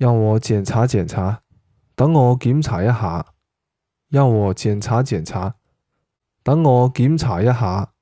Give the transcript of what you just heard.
让我检查检查。等我检查一下。让我检查检查。等我检查一下。